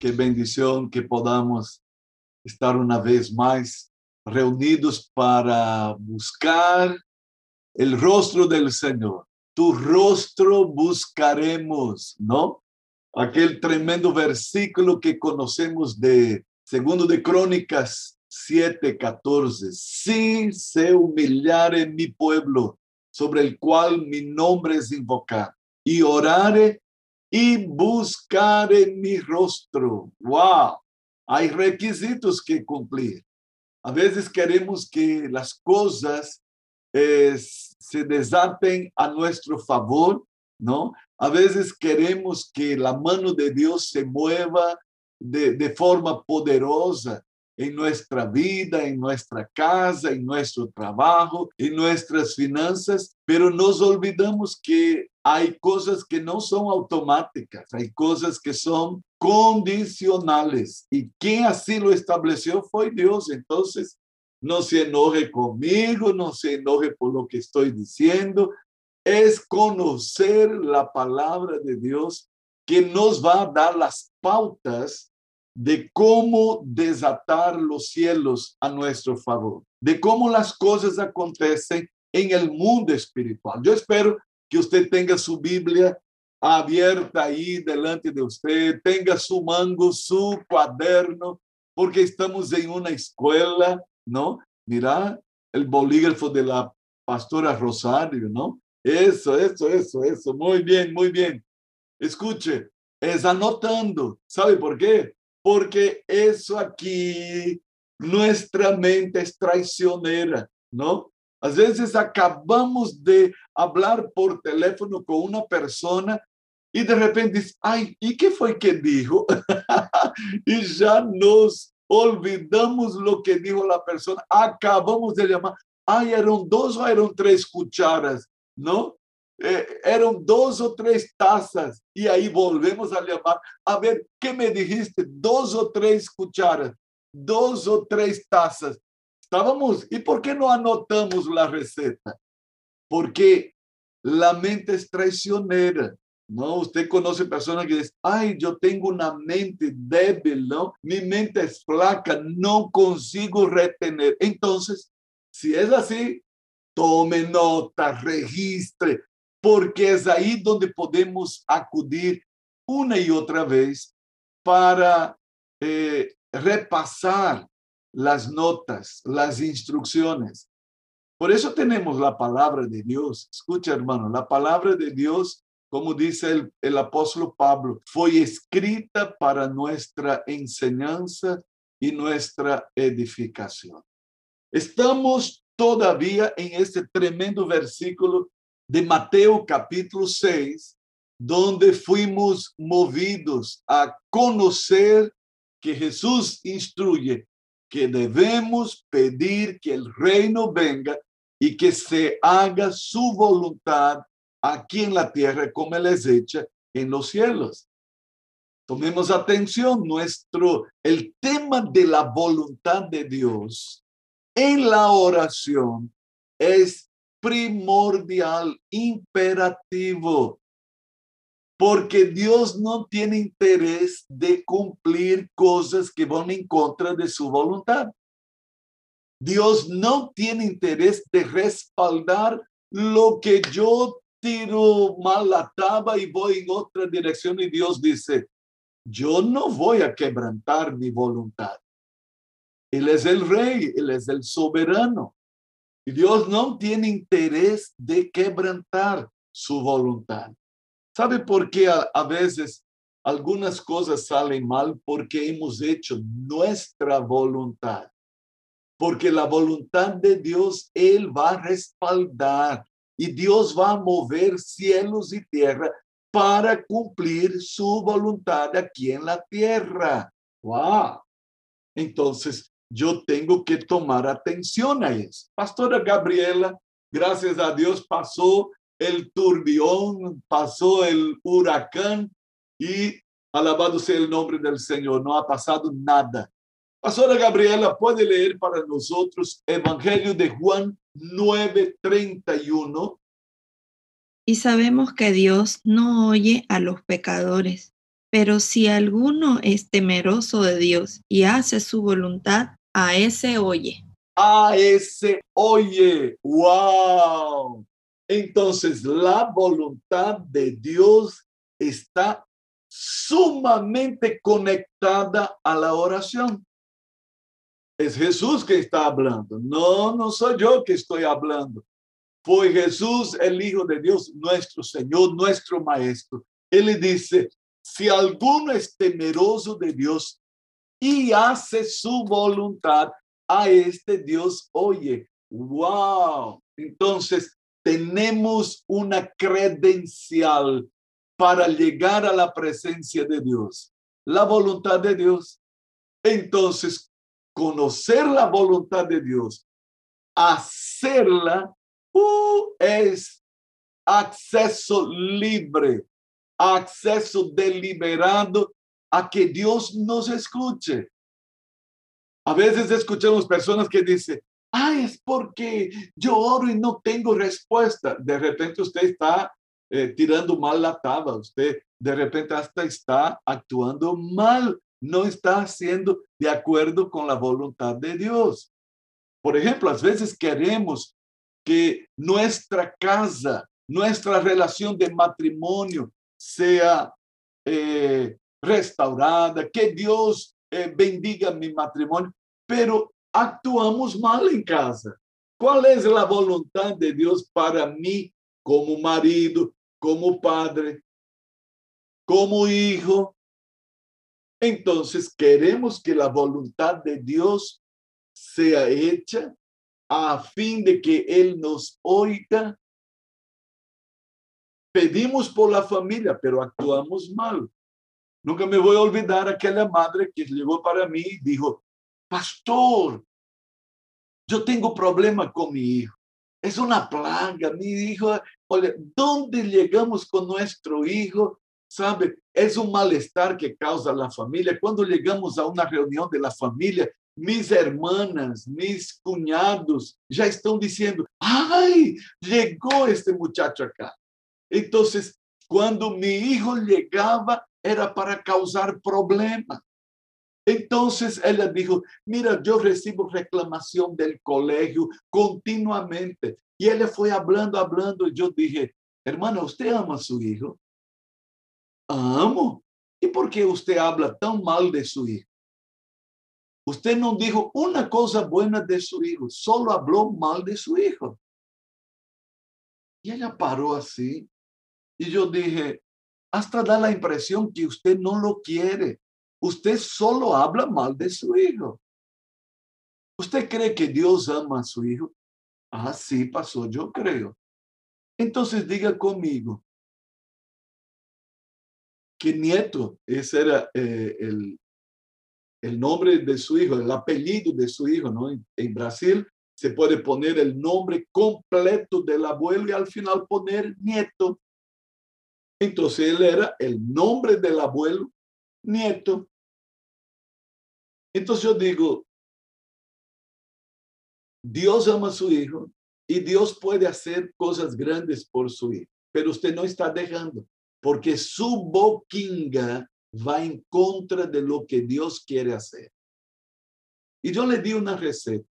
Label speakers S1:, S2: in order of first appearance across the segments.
S1: qué bendición que podamos estar una vez más reunidos para buscar el rostro del Señor. Tu rostro buscaremos, ¿no? Aquel tremendo versículo que conocemos de segundo de Crónicas 7:14. Si se humillare mi pueblo, sobre el cual mi nombre es invocado, y orare y buscare mi rostro. ¡Wow! Hay requisitos que cumplir. A veces queremos que las cosas eh, se desaten a nuestro favor, ¿no? A veces queremos que la mano de Dios se mueva de, de forma poderosa en nuestra vida, en nuestra casa, en nuestro trabajo, en nuestras finanzas, pero nos olvidamos que hay cosas que no son automáticas, hay cosas que son condicionales. Y quien así lo estableció fue Dios. Entonces, no se enoje conmigo, no se enoje por lo que estoy diciendo, es conocer la palabra de Dios que nos va a dar las pautas de cómo desatar los cielos a nuestro favor, de cómo las cosas acontecen en el mundo espiritual. Yo espero que usted tenga su Biblia abierta ahí delante de usted, tenga su mango, su cuaderno, porque estamos en una escuela, ¿no? Mira el bolígrafo de la pastora Rosario, ¿no? Eso, eso, eso, eso. Muy bien, muy bien. Escuche, es anotando. ¿Sabe por qué? porque eso aquí, nuestra mente es traicionera, ¿no? A veces acabamos de hablar por teléfono con una persona y de repente dice, ay, ¿y qué fue que dijo? y ya nos olvidamos lo que dijo la persona, acabamos de llamar, ay, eran dos o eran tres cucharas, ¿no? Eh, eran dos o tres tazas y ahí volvemos a llamar. A ver, ¿qué me dijiste? Dos o tres cucharas, dos o tres tazas. Estábamos, ¿y por qué no anotamos la receta? Porque la mente es traicionera. ¿no? Usted conoce personas que dicen, ay, yo tengo una mente débil, ¿no? Mi mente es flaca, no consigo retener. Entonces, si es así, tome nota, registre, porque es ahí donde podemos acudir una y otra vez para eh, repasar las notas, las instrucciones. Por eso tenemos la palabra de Dios. Escucha, hermano, la palabra de Dios, como dice el, apóstol Pablo, fue escrita para nuestra enseñanza y nuestra edificación. Estamos todavía en este tremendo versículo de Mateo capítulo 6, donde fuimos movidos a conocer que Jesús instruye que debemos pedir que el reino venga y que se haga su voluntad aquí en la tierra como Él es hecha en los cielos. Tomemos atención, nuestro, el tema de la voluntad de Dios en la oración es primordial, imperativo, porque Dios no tiene interés de cumplir cosas que van en contra de su voluntad. Dios no tiene interés de respaldar lo que yo tiro mal la taba y voy en otra dirección y Dios dice, yo no voy a quebrantar mi voluntad. Él es el rey, él es el soberano. Y Dios no tiene interés de quebrantar su voluntad. ¿Sabe por qué a, veces algunas cosas salen mal? Porque hemos hecho nuestra voluntad. Porque la voluntad de Dios, Él va a respaldar y Dios va a mover cielos y tierra para cumplir su voluntad aquí en la tierra. ¡Wow! Entonces, yo tengo que tomar atención a eso. Pastora Gabriela, gracias a Dios pasó el turbión, pasó el huracán y alabado sea el nombre del Señor, no ha pasado nada. Pastora Gabriela, puede leer para nosotros Evangelio de Juan 9:31.
S2: Y sabemos que Dios no oye a los pecadores, Pero si alguno es temeroso de Dios y hace su voluntad, a ese oye.
S1: A ese oye. ¡Wow! Entonces, la voluntad de Dios está sumamente conectada a la oración. Es Jesús que está hablando. No, no soy yo que estoy hablando. Fue Jesús, el Hijo de Dios, nuestro Señor, nuestro Maestro. Él dice, si alguno es temeroso de Dios y hace su voluntad, a este Dios oye. ¡Wow! Entonces, tenemos una credencial para llegar a la presencia de Dios, la voluntad de Dios. Entonces, conocer la voluntad de Dios, hacerla, uh, es acceso libre acceso deliberado a que Dios nos escuche. A veces escuchamos personas que dicen, ah, es porque yo oro y no tengo respuesta. De repente usted está eh, tirando mal la tabla, usted de repente hasta está actuando mal, no está haciendo de acuerdo con la voluntad de Dios. Por ejemplo, a veces queremos que nuestra casa, nuestra relación de matrimonio, sea eh, restaurada, que Dios eh, bendiga mi matrimonio, pero actuamos mal en casa. ¿Cuál es la voluntad de Dios para mí como marido, como padre, como hijo? Entonces queremos que la voluntad de Dios sea hecha a fin de que Él nos oiga pedimos por la familia, pero actuamos mal. Nunca me voy a olvidar aquella madre que llegó para mí y dijo, pastor, yo tengo problema con mi hijo. Es plaga, mi hijo. Oye, ¿dónde llegamos con nuestro hijo? ¿Sabe? Es un malestar que causa la familia. Cuando llegamos a una reunión de la familia, mis hermanas, mis cuñados ya están diciendo, ay, llegó este muchacho acá. Entonces, cuando mi hijo llegaba, era para causar problemas. Entonces ella dijo, mira, yo recibo reclamación del colegio continuamente. Y ella fue hablando, hablando, y yo dije, hermana, ¿usted ama a su hijo? Amo. ¿Y por qué usted habla tan mal de su hijo? Usted no dijo una cosa buena de su hijo, solo habló mal de su hijo. Y ella paró así y yo dije, hasta da la impresión que usted no lo quiere. Usted solo habla mal de su hijo. ¿Usted cree que Dios ama a su hijo? Ah, sí, pasó, yo creo. Entonces diga conmigo que Nieto, ese era eh, el, el nombre de su hijo, el apellido de su hijo, ¿no? En, Brasil se puede poner el nombre completo del abuelo y al final poner Nieto. Entonces él era el nombre del abuelo nieto. Entonces yo digo, Dios ama a su hijo y Dios puede hacer cosas grandes por su hijo, pero usted no está dejando, porque su boquinga va en contra de lo que Dios quiere hacer. Y yo le di una receta.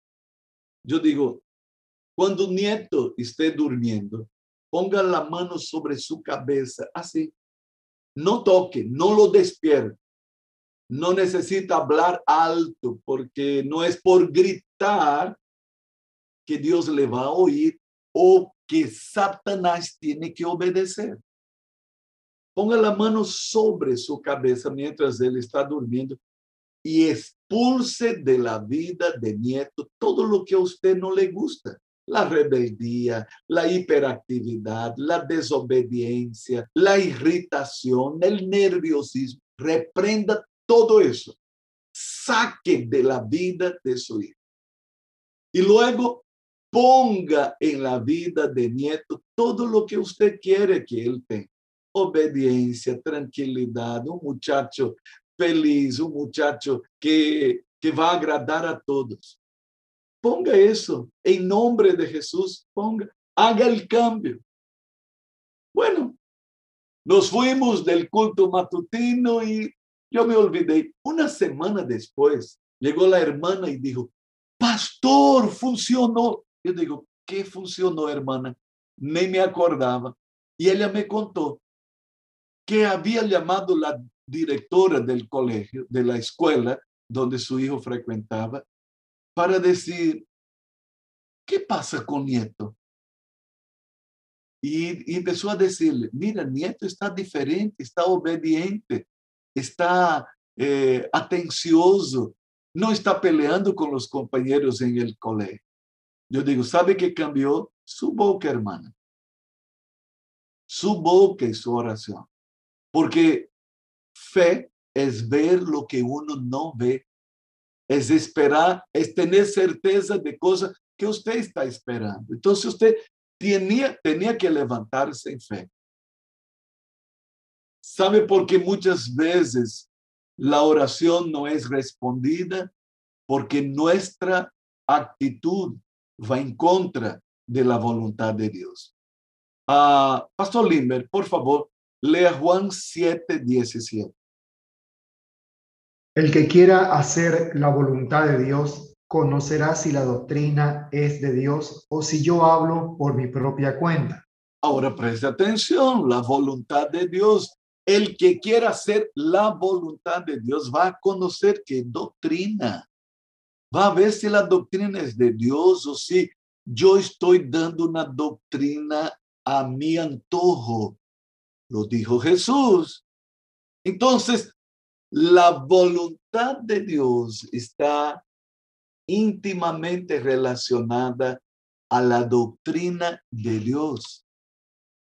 S1: Yo digo, cuando un nieto esté durmiendo, ponga la mano sobre su cabeza, así. No toque, no lo despierte. No necesita hablar alto porque no es por gritar que Dios le va a oír o que Satanás tiene que obedecer. Ponga la mano sobre su cabeza mientras él está durmiendo y expulse de la vida de nieto todo lo que a usted no le gusta la rebeldía, la hiperactividad, la desobediencia, la irritación, el nerviosismo. Reprenda todo eso. Saque de la vida de su hijo. Y luego ponga en la vida de nieto todo lo que usted quiere que él tenga. Obediencia, tranquilidad, un muchacho feliz, un muchacho que, que va a agradar a todos. Ponga eso en nombre de Jesús, ponga, haga el cambio. Bueno, Nos fuimos del culto matutino y yo me olvidé. Una semana después llegó la hermana y dijo, pastor, funcionó. Yo digo, ¿qué funcionó, hermana? Ni me acordaba. Y ella me contó que había llamado la directora del colegio, de la escuela donde su hijo frecuentaba, para decir, ¿qué pasa con Nieto? Y, empezó a decirle, mira, Nieto está diferente, está obediente, está eh, atencioso, no está peleando con los compañeros en el colegio. Yo digo, ¿sabe qué cambió? Su boca, hermana. Su boca y su oración. Porque fe es ver lo que uno no ve. Es esperar, es tener certeza de cosas que usted está esperando. Entonces usted tenía, tenía que levantarse en fe. ¿Sabe por qué muchas veces la oración no es respondida? Porque nuestra actitud va en contra de la voluntad de Dios. Uh, Pastor Limber, por favor, lea Juan 7, 17.
S3: El que quiera hacer la voluntad de Dios conocerá si la doctrina es de Dios o si yo hablo por mi propia cuenta.
S1: Ahora preste atención, la voluntad de Dios. El que quiera hacer la voluntad de Dios va a conocer qué doctrina. Va a ver si la doctrina es de Dios o si yo estoy dando una doctrina a mi antojo. Lo dijo Jesús. Entonces, la voluntad de Dios está íntimamente relacionada a la doctrina de Dios,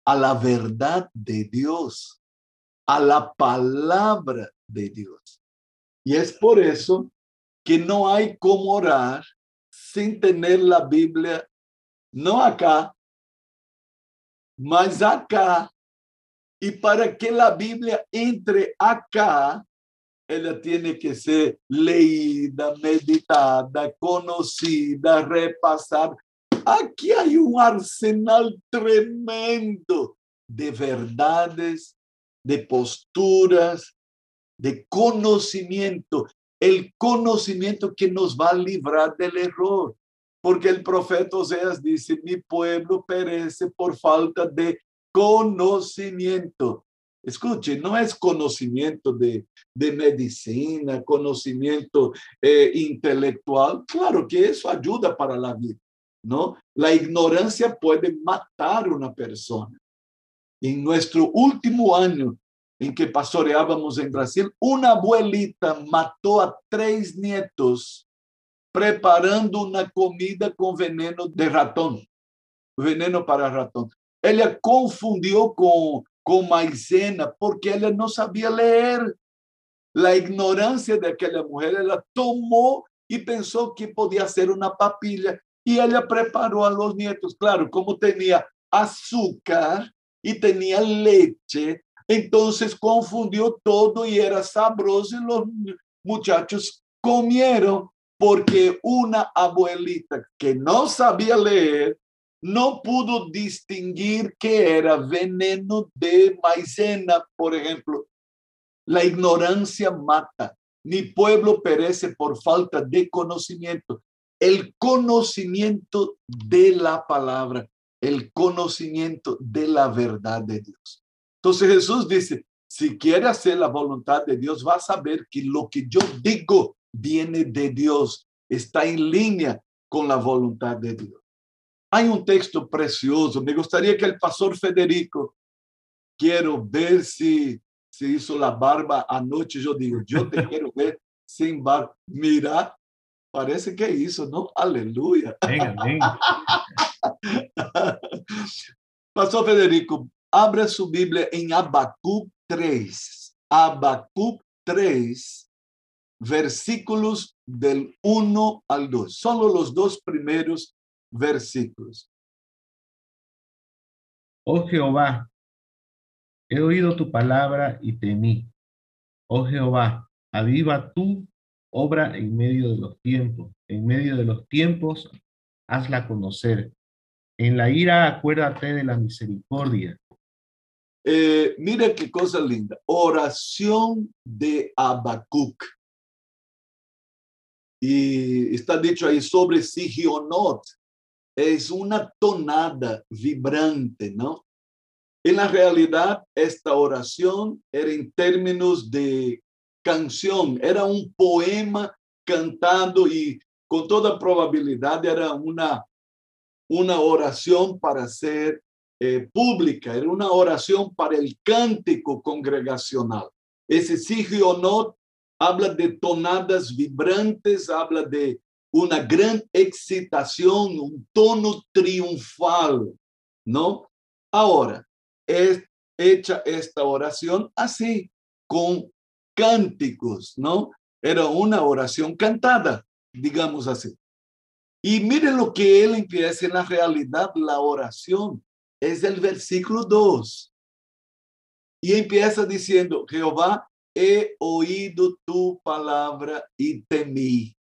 S1: a la verdad de Dios, a la palabra de Dios. Y es por eso que no hay como orar sin tener la Biblia, no acá, mas acá. Y para que la Biblia entre acá, ella tiene que ser leída, meditada, conocida, repasada. Aquí hay un arsenal tremendo de verdades, de posturas, de conocimiento. El conocimiento que nos va a librar del error. Porque el profeta Oseas dice, mi pueblo perece por falta de conocimiento. Escuche, no es conocimiento de, medicina, conocimiento eh, intelectual. Claro que eso ayuda para la vida, ¿no? La ignorancia puede matar a una persona. En nuestro último año en que pastoreábamos en Brasil, una abuelita mató a tres nietos preparando una comida con veneno de ratón, veneno para ratón. Ella confundió con com maisena, porque ela não sabia ler. A ignorância daquela mulher, ela tomou e pensou que podia ser uma papilha. E ela preparou a los nietos, claro, como tinha açúcar e tinha leite, então confundiu todo e era sabroso e os muchachos comieron porque uma abuelita que não sabia ler no pudo distinguir que era veneno de maicena, por ejemplo. La ignorancia mata. Mi pueblo perece por falta de conocimiento. El conocimiento de la palabra, el conocimiento de la verdad de Dios. Entonces Jesús dice, si quiere hacer la voluntad de Dios, va a saber que lo que yo digo viene de Dios, está en línea con la voluntad de Dios. Hay un texto precioso. Me gustaría que el pastor Federico, quiero ver si se hizo la barba anoche. Yo digo, yo te quiero ver sin barba. Mira, parece que hizo, ¿no? Aleluya. Venga, venga. Pastor Federico, abra su Biblia en Habacuc 3. Habacuc 3, versículos del 1 al 2. Solo los dos primeros versículos.
S4: Oh Jehová, he oído tu palabra y temí. Oh Jehová, aviva tu obra en medio de los tiempos. En medio de los tiempos, hazla conocer. En la ira acuérdate de la misericordia.
S1: Eh, mira qué cosa linda. Oración de Habacuc. Y está dicho ahí sobre Sigionot. Es una tonada vibrante, ¿no? En la realidad, esta oración era en términos de canción, era un poema cantado y con toda probabilidad era una, una oración para ser eh, pública, era una oración para el cántico congregacional. Ese Sigionot habla de tonadas vibrantes, habla de una gran excitación, un tono triunfal, ¿no? Ahora, es hecha esta oración así, con cánticos, ¿no? Era una oración cantada, digamos así. Y mire lo que él empieza en la realidad, la oración, es el versículo 2. Y empieza diciendo, Jehová, he oído tu palabra y temí.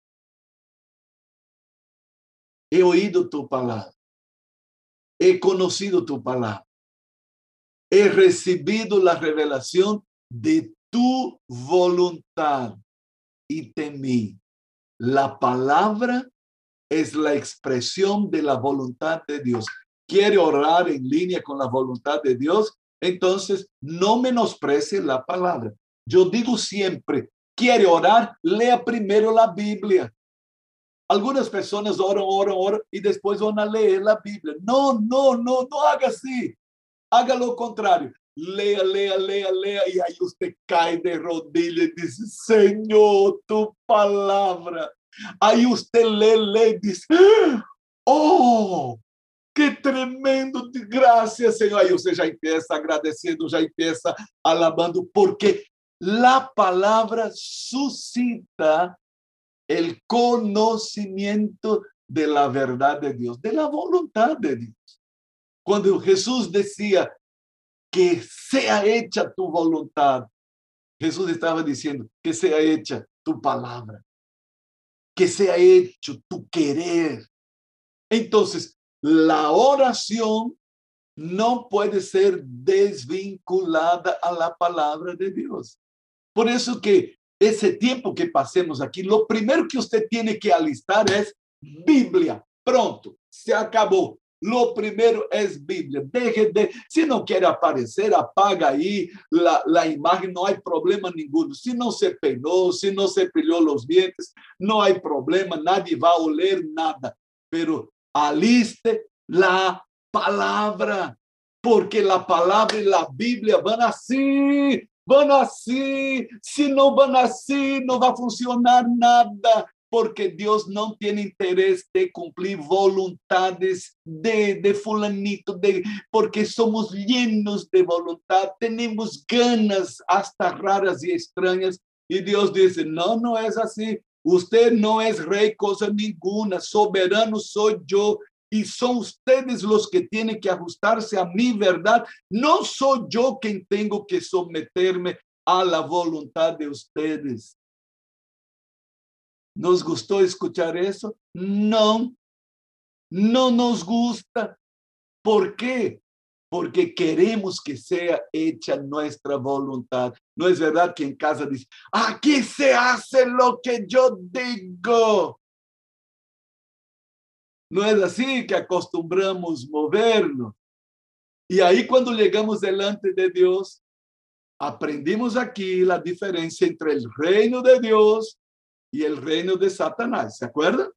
S1: He oído tu palabra. He conocido tu palabra. He recibido la revelación de tu voluntad y temí. La palabra es la expresión de la voluntad de Dios. Quiere orar en línea con la voluntad de Dios, entonces no menosprecie la palabra. Yo digo siempre, quiere orar, lea primero la Biblia. Algunas personas oran, oran, oran y después van a leer la Biblia. No, no, no, no haga así. Haga lo contrario. Lea, lea, lea, lea y ahí usted cae de rodillas y dice, Señor, tu palabra. Ahí usted lee, dice, oh, qué tremendo, gracias, Señor. Aí você já empieza agradecendo, já empieza alabando, porque la palabra suscita el conocimiento de la verdad de Dios, de la voluntad de Dios. Cuando Jesús decía que sea hecha tu voluntad, Jesús estaba diciendo que sea hecha tu palabra, que sea hecho tu querer. Entonces, la oración no puede ser desvinculada a la palabra de Dios. Por eso que ese tiempo que pasemos aquí, lo primero que usted tiene que alistar es Biblia. Pronto, se acabó. Lo primero es Biblia. Deje de, si no quiere aparecer, apaga ahí la, la imagen, no hay problema ninguno. Si no se peinó, si no se peleó los dientes, no hay problema, nadie va a oler nada. Pero aliste la palabra, porque la palabra y la Biblia van así, van así. Si no van así, no va a funcionar nada porque Dios no tiene interés de cumplir voluntades de, de fulanito, de, porque somos llenos de voluntad, tenemos ganas hasta raras y extrañas, y Dios dice, no, no es así, usted no es rey cosa ninguna, soberano soy yo, y son ustedes los que tienen que ajustarse a mi verdad, no soy yo quien tengo que someterme a la voluntad de ustedes. ¿Nos gustó escuchar eso? No, no nos gusta. ¿Por qué? Porque queremos que sea hecha nuestra voluntad. No es verdad que en casa dice, aquí se hace lo que yo digo. No es así que acostumbramos movernos. Y ahí cuando llegamos delante de Dios, aprendimos aquí la diferencia entre el reino de Dios y el reino de Satanás. ¿Se acuerdan?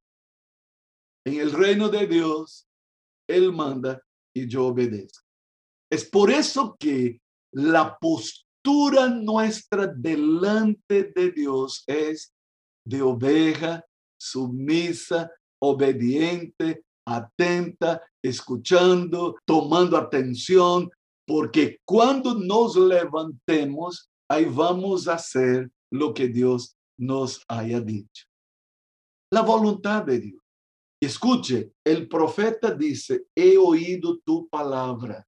S1: En el reino de Dios, Él manda y yo obedezco. Es por eso que la postura nuestra delante de Dios es de oveja, sumisa, obediente, atenta, escuchando, tomando atención, porque cuando nos levantemos, ahí vamos a hacer lo que Dios nos haya dicho. La voluntad de Dios. Escuche, el profeta dice, he oído tu palabra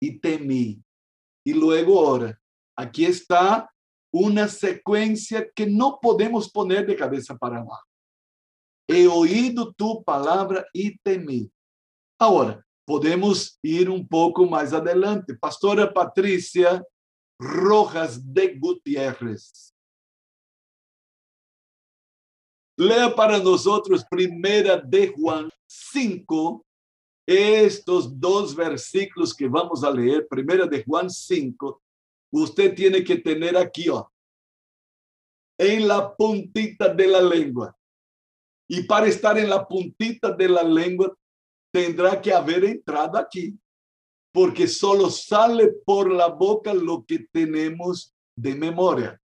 S1: y temí. Y luego ahora, aquí está una secuencia que no podemos poner de cabeza para abajo. He oído tu palabra y temí. Ahora, podemos ir um pouco mais adelante. Pastora Patrícia Rojas de Gutiérrez. Lea para nós primeira de Juan 5, estos dos versículos que vamos a leer, primera de Juan 5, usted tiene que tener aquí, ó, en la puntita de la lengua. Y para estar en la puntita de la lengua, tendrá que haber entrado aquí, porque solo sale por la boca lo que tenemos de memoria.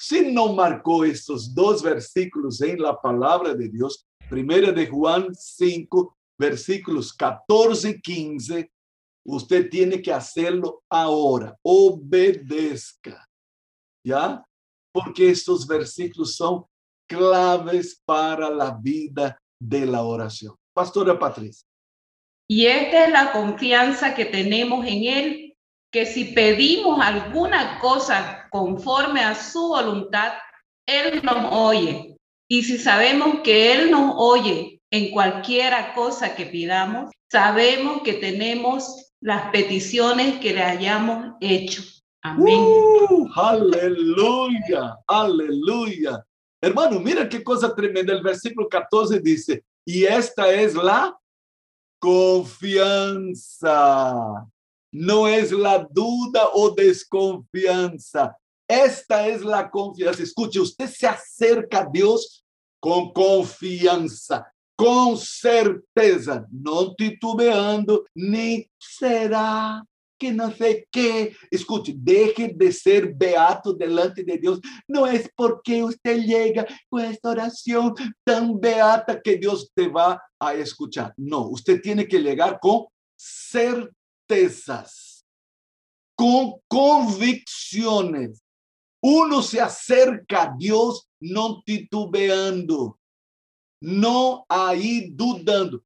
S1: Si no marcó estos dos versículos en la palabra de Dios, primera de Juan 5, versículos 14 y 15, usted tiene que hacerlo ahora. Obedezca. ¿Ya? Porque estos versículos son claves para la vida de la oración. Pastora Patricia.
S5: Y esta es la confianza que tenemos en Él, que si pedimos alguna cosa conforme a su voluntad, Él nos oye. Y si sabemos que Él nos oye en cualquiera cosa que pidamos, sabemos que tenemos las peticiones que le hayamos hecho. Amén.
S1: Uh, aleluya, aleluya. Hermano, mira qué cosa tremenda. El versículo 14 dice, y esta es la confianza. No es la duda o desconfianza. Esta es la confianza. Escuche, usted se acerca a Dios con confianza, com certeza, não titubeando, nem será que não sei que. Escute, deixe de ser beato delante de Deus. Não é porque você chega com esta oração tão beata que Deus te vai a escuchar. Não, você tem que chegar com certezas, com convicções. Uno se acerca a Deus não titubeando não aí dudando.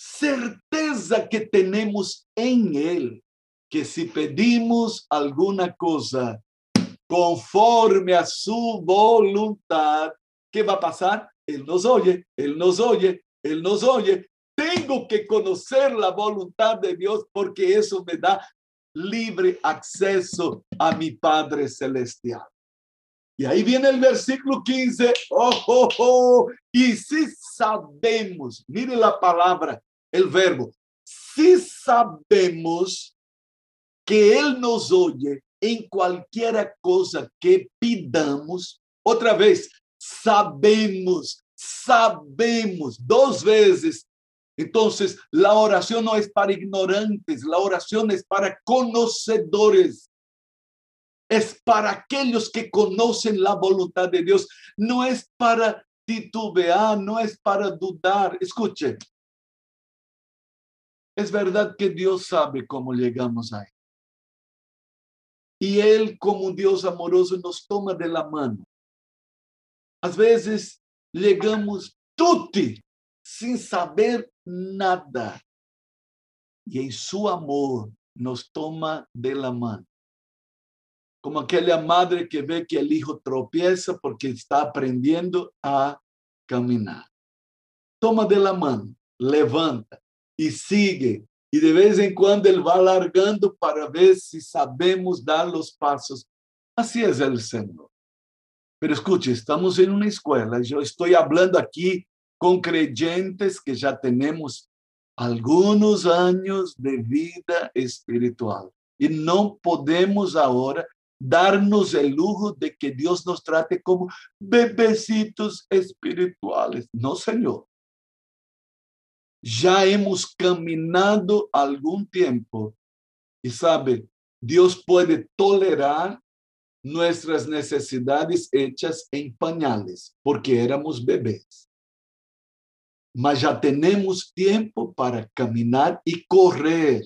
S1: Certeza que temos em Ele, que se pedimos alguma coisa conforme a sua voluntade, que vai passar? Ele nos oye, Ele nos oye, Ele nos oye. Tenho que conhecer a vontade de Deus, porque isso me dá livre acesso a mi Padre Celestial. Y ahí viene el versículo 15. Oh, oh, oh. Y si sabemos, mire la palabra, el verbo, si sabemos que Él nos oye en cualquier cosa que pidamos, otra vez, sabemos, sabemos, dos veces. Entonces, la oración no es para ignorantes, la oración es para conocedores es para aquellos que conocen la voluntad de Dios, no es para titubear, no es para dudar. Escuche, es verdad que Dios sabe cómo llegamos ahí. Y Él, como un Dios amoroso, nos toma de la mano. A veces llegamos tutti, sin saber nada. Y en su amor nos toma de la mano como aquella madre que ve que el hijo tropieza porque está aprendiendo a caminar. Toma de la mano, levanta y sigue. Y de vez en cuando él va alargando para ver si sabemos dar los pasos. Así es el Señor. Pero escuche, estamos en una escuela. Yo estoy hablando aquí con creyentes que ya tenemos algunos años de vida espiritual. Y no podemos ahora darnos el lujo de que Dios nos trate como bebecitos espirituales. No, Señor. Ya hemos caminado algún tiempo y sabe, Dios puede tolerar nuestras necesidades hechas en pañales, porque éramos bebés. Mas ya tenemos tiempo para caminar y correr,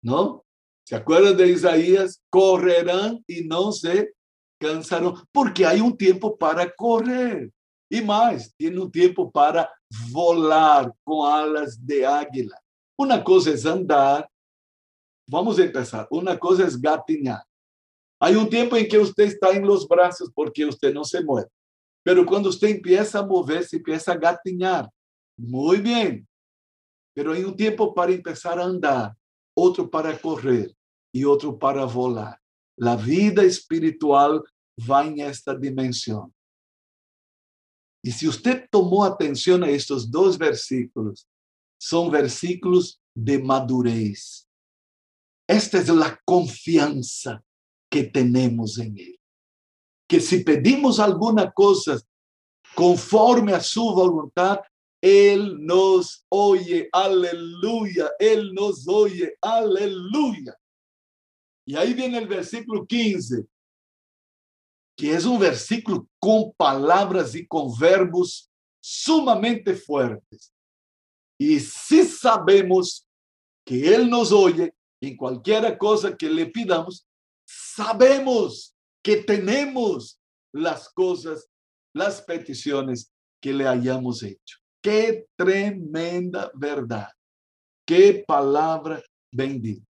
S1: ¿no? ¿Se acuerdan de Isaías? Correrán y no se cansarán, porque hay un tiempo para correr. Y más, tiene un tiempo para volar con alas de águila. Una cosa es andar. Vamos a empezar. Una cosa es gatinar. Hay un tiempo en que usted está en los brazos porque usted no se mueve. Pero cuando usted empieza a moverse, empieza a gatinar. Muy bien. pero hay un tiempo para empezar a andar, otro para correr y otro para volar. La vida espiritual va en esta dimensión. Y si usted tomó atención a estos dos versículos, son versículos de madurez. Esta es la confianza que tenemos en Él. Que si pedimos alguna cosa conforme a su voluntad, Él nos oye, aleluya, Él nos oye, aleluya. Y ahí viene el versículo 15, que es un versículo con palabras y con verbos sumamente fuertes. Y si sabemos que Él nos oye en cualquier cosa que le pidamos, sabemos que tenemos las cosas, las peticiones que le hayamos hecho. Qué tremenda verdad. Qué palabra bendita.